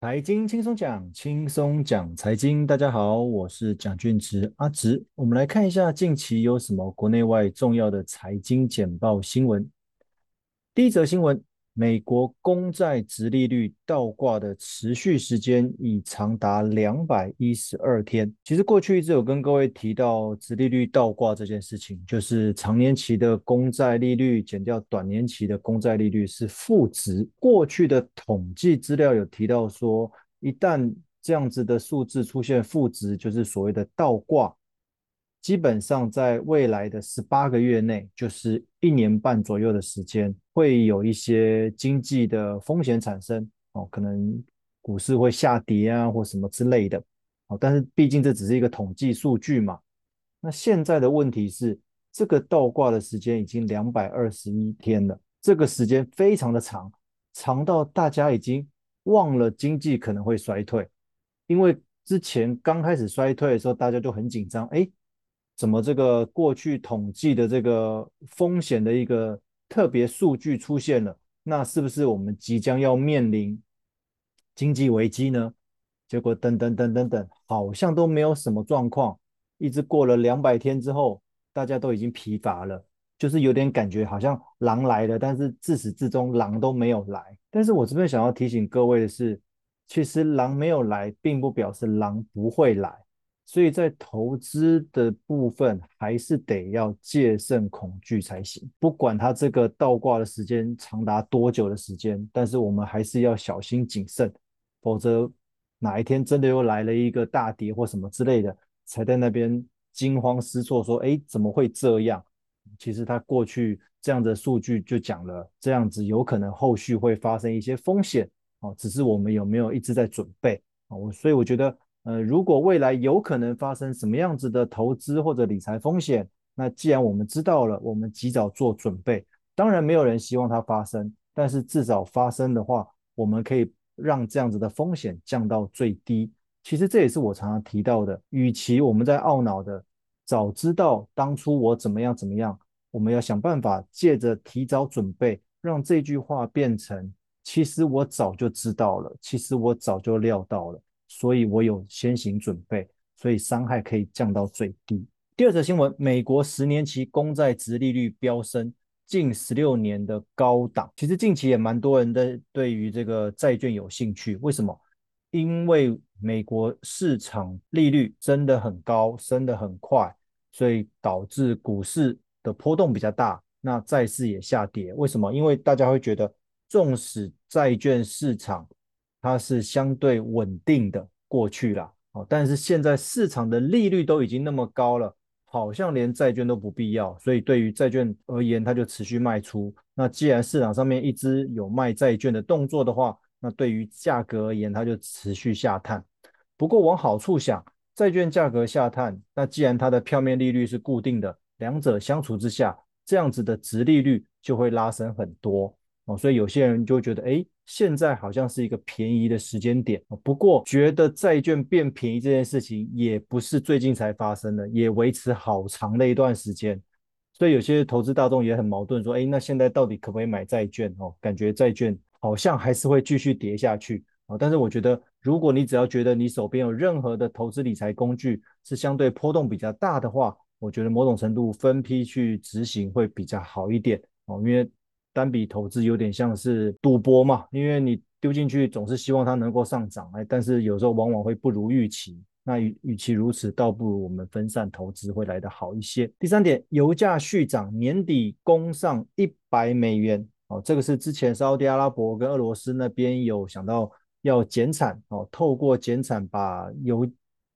财经轻松讲，轻松讲财经。大家好，我是蒋俊植阿植。我们来看一下近期有什么国内外重要的财经简报新闻。第一则新闻。美国公债殖利率倒挂的持续时间已长达两百一十二天。其实过去一直有跟各位提到殖利率倒挂这件事情，就是长年期的公债利率减掉短年期的公债利率是负值。过去的统计资料有提到说，一旦这样子的数字出现负值，就是所谓的倒挂。基本上在未来的十八个月内，就是一年半左右的时间，会有一些经济的风险产生哦，可能股市会下跌啊，或什么之类的哦。但是毕竟这只是一个统计数据嘛。那现在的问题是，这个倒挂的时间已经两百二十一天了，这个时间非常的长，长到大家已经忘了经济可能会衰退，因为之前刚开始衰退的时候，大家就很紧张，哎。怎么这个过去统计的这个风险的一个特别数据出现了？那是不是我们即将要面临经济危机呢？结果等等等等等，好像都没有什么状况。一直过了两百天之后，大家都已经疲乏了，就是有点感觉好像狼来了，但是自始至终狼都没有来。但是我这边想要提醒各位的是，其实狼没有来，并不表示狼不会来。所以在投资的部分，还是得要戒慎恐惧才行。不管它这个倒挂的时间长达多久的时间，但是我们还是要小心谨慎，否则哪一天真的又来了一个大跌或什么之类的，才在那边惊慌失措，说：“哎，怎么会这样？”其实它过去这样的数据就讲了，这样子有可能后续会发生一些风险哦，只是我们有没有一直在准备哦？所以我觉得。呃，如果未来有可能发生什么样子的投资或者理财风险，那既然我们知道了，我们及早做准备。当然，没有人希望它发生，但是至少发生的话，我们可以让这样子的风险降到最低。其实这也是我常常提到的，与其我们在懊恼的早知道当初我怎么样怎么样，我们要想办法借着提早准备，让这句话变成其实我早就知道了，其实我早就料到了。所以我有先行准备，所以伤害可以降到最低。第二则新闻，美国十年期公债殖利率飙升，近十六年的高档。其实近期也蛮多人的对于这个债券有兴趣，为什么？因为美国市场利率真的很高，升得很快，所以导致股市的波动比较大，那债市也下跌。为什么？因为大家会觉得，纵使债券市场它是相对稳定的过去了，哦，但是现在市场的利率都已经那么高了，好像连债券都不必要，所以对于债券而言，它就持续卖出。那既然市场上面一直有卖债券的动作的话，那对于价格而言，它就持续下探。不过往好处想，债券价格下探，那既然它的票面利率是固定的，两者相处之下，这样子的殖利率就会拉升很多。哦，所以有些人就觉得，哎，现在好像是一个便宜的时间点。不过，觉得债券变便宜这件事情也不是最近才发生的，也维持好长的一段时间。所以有些投资大众也很矛盾，说，哎，那现在到底可不可以买债券？哦，感觉债券好像还是会继续跌下去。哦，但是我觉得，如果你只要觉得你手边有任何的投资理财工具是相对波动比较大的话，我觉得某种程度分批去执行会比较好一点。哦，因为。单笔投资有点像是赌博嘛，因为你丢进去总是希望它能够上涨，哎，但是有时候往往会不如预期。那与其如此，倒不如我们分散投资会来得好一些。第三点，油价续涨，年底攻上一百美元，哦，这个是之前沙特阿拉伯跟俄罗斯那边有想到要减产，哦，透过减产把油。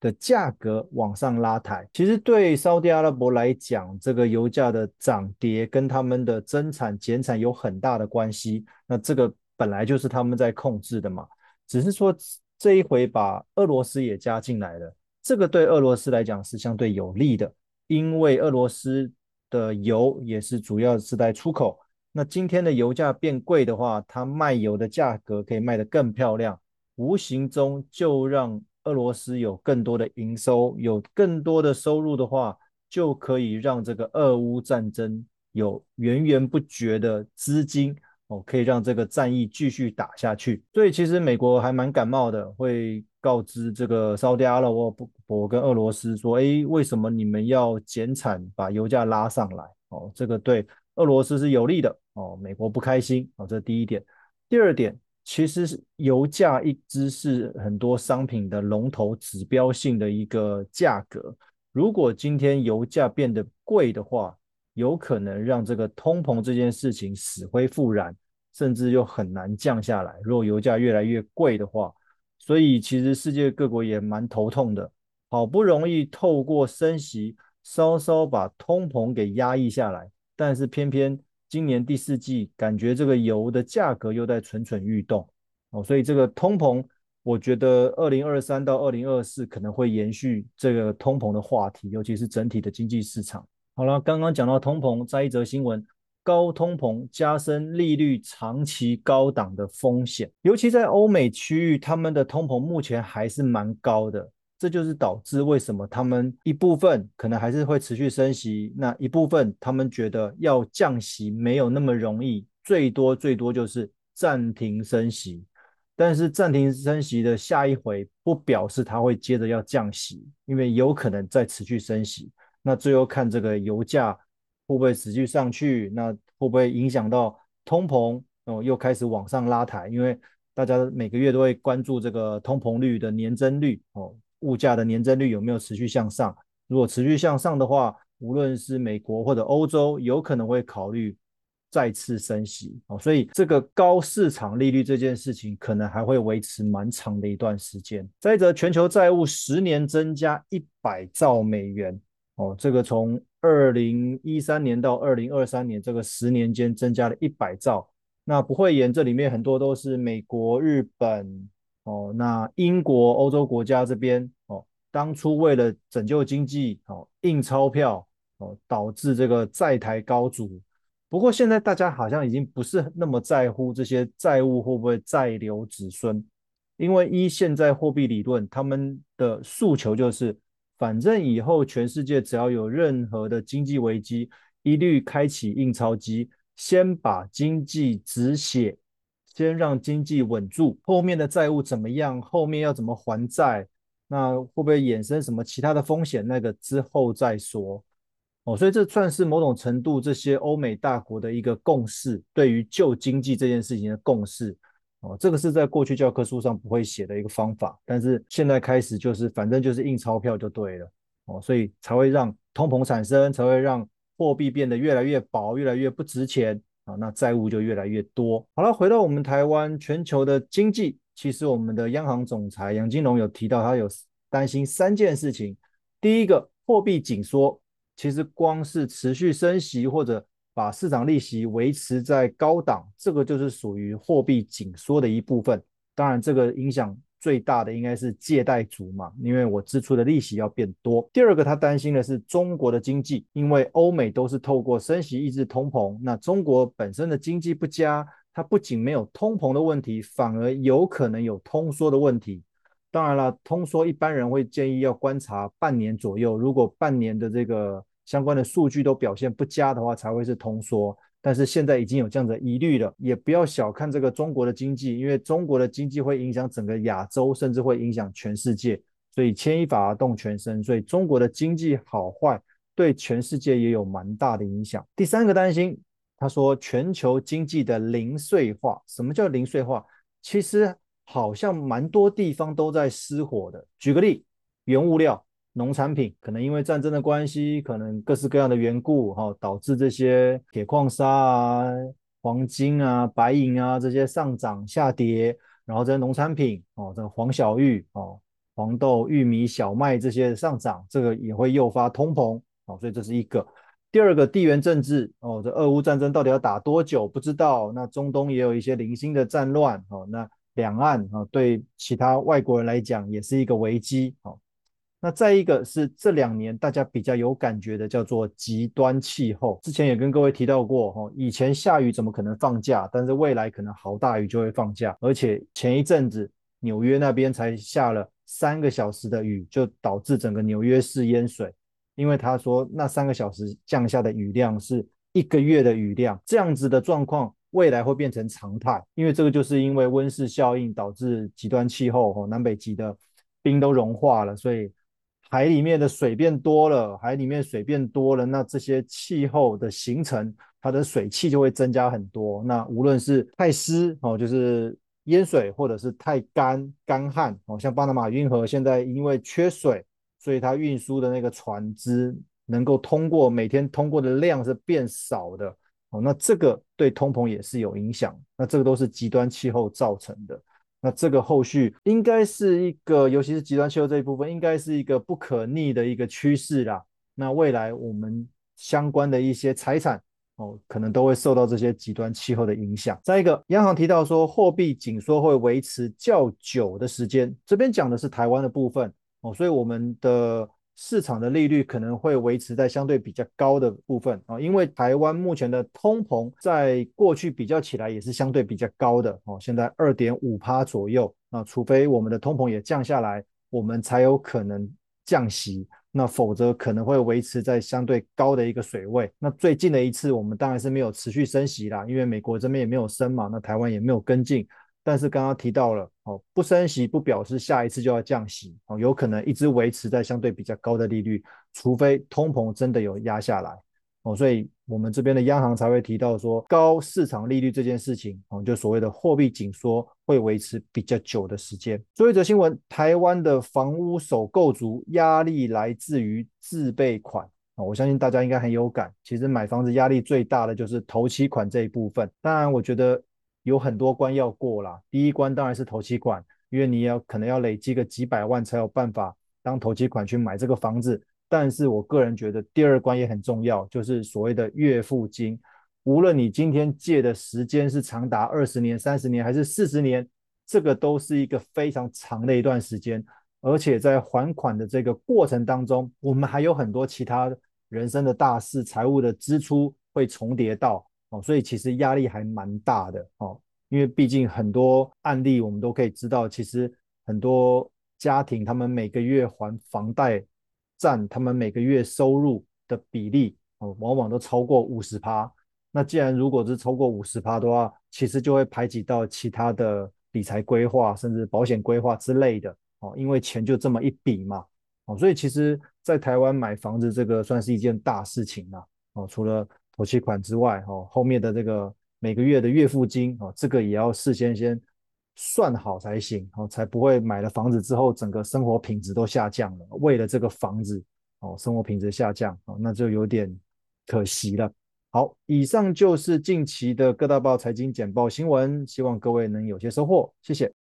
的价格往上拉抬，其实对沙特阿拉伯来讲，这个油价的涨跌跟他们的增产减产有很大的关系。那这个本来就是他们在控制的嘛，只是说这一回把俄罗斯也加进来了，这个对俄罗斯来讲是相对有利的，因为俄罗斯的油也是主要是在出口。那今天的油价变贵的话，它卖油的价格可以卖得更漂亮，无形中就让。俄罗斯有更多的营收，有更多的收入的话，就可以让这个俄乌战争有源源不绝的资金哦，可以让这个战役继续打下去。所以其实美国还蛮感冒的，会告知这个沙特阿拉伯跟俄罗斯说，诶，为什么你们要减产，把油价拉上来？哦，这个对俄罗斯是有利的哦，美国不开心哦，这第一点。第二点，其实是油价一直是很多商品的龙头指标性的一个价格。如果今天油价变得贵的话，有可能让这个通膨这件事情死灰复燃，甚至又很难降下来。如果油价越来越贵的话，所以其实世界各国也蛮头痛的，好不容易透过升息稍稍把通膨给压抑下来，但是偏偏今年第四季感觉这个油的价格又在蠢蠢欲动哦，所以这个通膨，我觉得二零二三到二零二四可能会延续这个通膨的话题，尤其是整体的经济市场。好了，刚刚讲到通膨，再一则新闻，高通膨加深利率长期高档的风险，尤其在欧美区域，他们的通膨目前还是蛮高的，这就是导致为什么他们一部分可能还是会持续升息，那一部分他们觉得要降息没有那么容易，最多最多就是暂停升息，但是暂停升息的下一回不表示他会接着要降息，因为有可能再持续升息。那最后看这个油价会不会持续上去，那会不会影响到通膨哦，又开始往上拉抬？因为大家每个月都会关注这个通膨率的年增率哦，物价的年增率有没有持续向上？如果持续向上的话，无论是美国或者欧洲，有可能会考虑再次升息哦。所以这个高市场利率这件事情，可能还会维持蛮长的一段时间。再者，全球债务十年增加一百兆美元。哦，这个从二零一三年到二零二三年这个十年间增加了一百兆，那不会言这里面很多都是美国、日本哦，那英国、欧洲国家这边哦，当初为了拯救经济哦，印钞票哦，导致这个债台高筑。不过现在大家好像已经不是那么在乎这些债务会不会债留子孙，因为依现在货币理论，他们的诉求就是。反正以后全世界只要有任何的经济危机，一律开启印钞机，先把经济止血，先让经济稳住。后面的债务怎么样？后面要怎么还债？那会不会衍生什么其他的风险？那个之后再说。哦，所以这算是某种程度这些欧美大国的一个共识，对于救经济这件事情的共识。哦，这个是在过去教科书上不会写的一个方法，但是现在开始就是反正就是印钞票就对了哦，所以才会让通膨产生，才会让货币变得越来越薄，越来越不值钱啊，那债务就越来越多。好了，回到我们台湾全球的经济，其实我们的央行总裁杨金龙有提到，他有担心三件事情。第一个，货币紧缩，其实光是持续升息或者把市场利息维持在高档，这个就是属于货币紧缩的一部分。当然，这个影响最大的应该是借贷族嘛，因为我支出的利息要变多。第二个，他担心的是中国的经济，因为欧美都是透过升息抑制通膨，那中国本身的经济不佳，它不仅没有通膨的问题，反而有可能有通缩的问题。当然了，通缩一般人会建议要观察半年左右，如果半年的这个。相关的数据都表现不佳的话，才会是通缩。但是现在已经有这样的疑虑了，也不要小看这个中国的经济，因为中国的经济会影响整个亚洲，甚至会影响全世界。所以牵一发而动全身，所以中国的经济好坏对全世界也有蛮大的影响。第三个担心，他说全球经济的零碎化。什么叫零碎化？其实好像蛮多地方都在失火的。举个例，原物料。农产品可能因为战争的关系，可能各式各样的缘故，哈，导致这些铁矿砂啊、黄金啊、白银啊这些上涨下跌，然后这些农产品，哦，这个黄小玉，哦，黄豆、玉米、小麦这些上涨，这个也会诱发通膨，哦，所以这是一个。第二个地缘政治，哦，这俄乌战争到底要打多久？不知道。那中东也有一些零星的战乱，哦，那两岸啊，对其他外国人来讲也是一个危机，哦。那再一个是这两年大家比较有感觉的，叫做极端气候。之前也跟各位提到过，哈，以前下雨怎么可能放假？但是未来可能好大雨就会放假。而且前一阵子纽约那边才下了三个小时的雨，就导致整个纽约市淹水。因为他说那三个小时降下的雨量是一个月的雨量，这样子的状况未来会变成常态，因为这个就是因为温室效应导致极端气候，哦，南北极的冰都融化了，所以海里面的水变多了，海里面水变多了，那这些气候的形成，它的水汽就会增加很多。那无论是太湿哦，就是淹水，或者是太干干旱哦，像巴拿马运河现在因为缺水，所以它运输的那个船只能够通过，每天通过的量是变少的哦。那这个对通膨也是有影响。那这个都是极端气候造成的。那这个后续应该是一个，尤其是极端气候这一部分，应该是一个不可逆的一个趋势啦。那未来我们相关的一些财产哦，可能都会受到这些极端气候的影响。再一个，央行提到说货币紧缩会维持较久的时间，这边讲的是台湾的部分哦，所以我们的。市场的利率可能会维持在相对比较高的部分啊，因为台湾目前的通膨在过去比较起来也是相对比较高的哦，现在二点五趴左右，那除非我们的通膨也降下来，我们才有可能降息，那否则可能会维持在相对高的一个水位。那最近的一次我们当然是没有持续升息啦，因为美国这边也没有升嘛，那台湾也没有跟进。但是刚刚提到了哦，不升息不表示下一次就要降息哦，有可能一直维持在相对比较高的利率，除非通膨真的有压下来哦，所以我们这边的央行才会提到说高市场利率这件事情哦，就所谓的货币紧缩会维持比较久的时间。最后一则新闻，台湾的房屋首购族压力来自于自备款哦，我相信大家应该很有感，其实买房子压力最大的就是头期款这一部分，当然我觉得。有很多关要过啦，第一关当然是头期款，因为你要可能要累积个几百万才有办法当头期款去买这个房子。但是我个人觉得第二关也很重要，就是所谓的月付金。无论你今天借的时间是长达二十年、三十年还是四十年，这个都是一个非常长的一段时间。而且在还款的这个过程当中，我们还有很多其他人生的大事、财务的支出会重叠到。哦，所以其实压力还蛮大的哦，因为毕竟很多案例我们都可以知道，其实很多家庭他们每个月还房贷占他们每个月收入的比例哦，往往都超过五十趴。那既然如果是超过五十趴的话，其实就会排挤到其他的理财规划甚至保险规划之类的哦，因为钱就这么一笔嘛哦，所以其实在台湾买房子这个算是一件大事情了哦，除了。头期款之外，哦，后面的这个每个月的月付金，哦，这个也要事先先算好才行，哦，才不会买了房子之后，整个生活品质都下降了。为了这个房子，哦，生活品质下降，哦，那就有点可惜了。好，以上就是近期的各大报财经简报新闻，希望各位能有些收获，谢谢。